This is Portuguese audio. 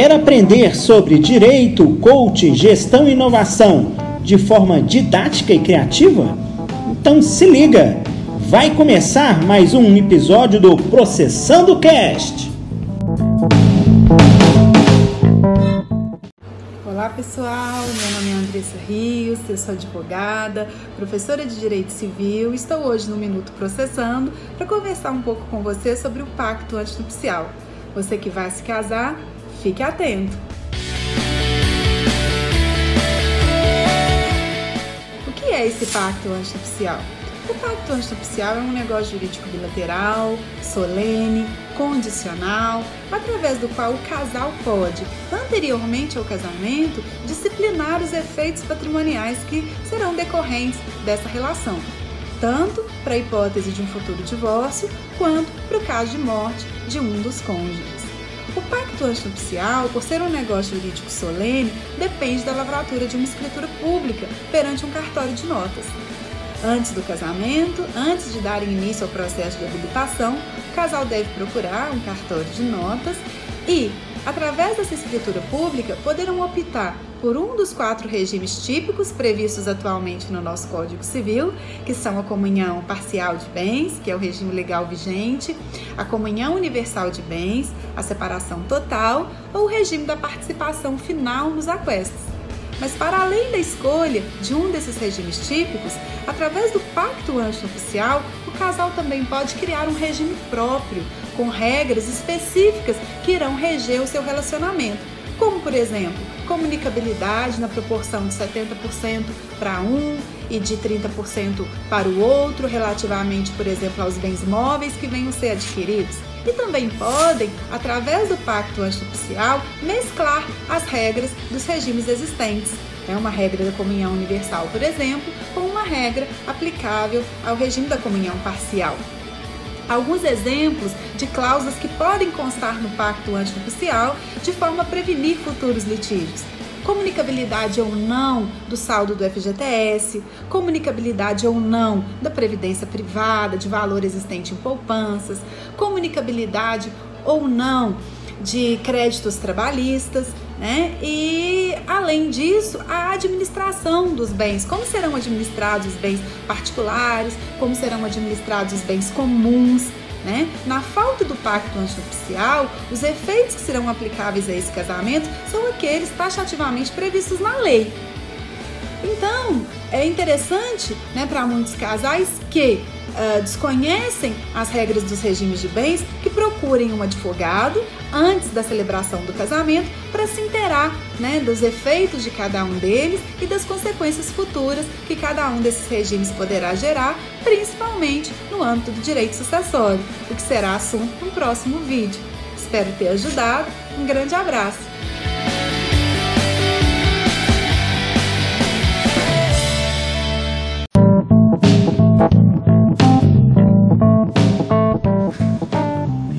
Quer aprender sobre direito, coaching, gestão e inovação de forma didática e criativa? Então se liga! Vai começar mais um episódio do Processando Cast. Olá pessoal, meu nome é Andressa Rios, eu sou advogada, professora de Direito Civil. Estou hoje no Minuto Processando para conversar um pouco com você sobre o pacto antinupcial. Você que vai se casar, fique atento. O que é esse pacto antinupcial? O pacto antinupcial é um negócio jurídico bilateral, solene, condicional, através do qual o casal pode, anteriormente ao casamento, disciplinar os efeitos patrimoniais que serão decorrentes dessa relação, tanto para a hipótese de um futuro divórcio, quanto para o caso de morte de um dos cônjuges. O pacto antinupcial, por ser um negócio jurídico solene, depende da lavratura de uma escritura pública perante um cartório de notas. Antes do casamento, antes de darem início ao processo de habilitação, o casal deve procurar um cartório de notas e, através dessa escritura pública, poderão optar por um dos quatro regimes típicos previstos atualmente no nosso Código Civil, que são a comunhão parcial de bens, que é o regime legal vigente, a comunhão universal de bens, a separação total ou o regime da participação final nos aquestos. Mas para além da escolha de um desses regimes típicos, através do pacto antinupcial, o casal também pode criar um regime próprio, com regras específicas que irão reger o seu relacionamento, como por exemplo, comunicabilidade na proporção de 70% para um e de 30% para o outro, relativamente, por exemplo, aos bens móveis que venham ser adquiridos e também podem, através do pacto antinupcial, mesclar as regras dos regimes existentes. É uma regra da comunhão universal, por exemplo, com uma regra aplicável ao regime da comunhão parcial. Alguns exemplos de cláusulas que podem constar no pacto antinupcial de forma a prevenir futuros litígios comunicabilidade ou não do saldo do FGTS, comunicabilidade ou não da previdência privada, de valor existente em poupanças, comunicabilidade ou não de créditos trabalhistas, né? E além disso, a administração dos bens, como serão administrados os bens particulares, como serão administrados os bens comuns, né? Na falta do pacto antinupcial, os efeitos que serão aplicáveis a esse casamento são aqueles taxativamente previstos na lei. Então, é interessante né, para muitos casais que uh, desconhecem as regras dos regimes de bens que procurem um advogado antes da celebração do casamento para se inteirar né, dos efeitos de cada um deles e das consequências futuras que cada um desses regimes poderá gerar, principalmente no âmbito do direito sucessório, o que será assunto no próximo vídeo. Espero ter ajudado. Um grande abraço!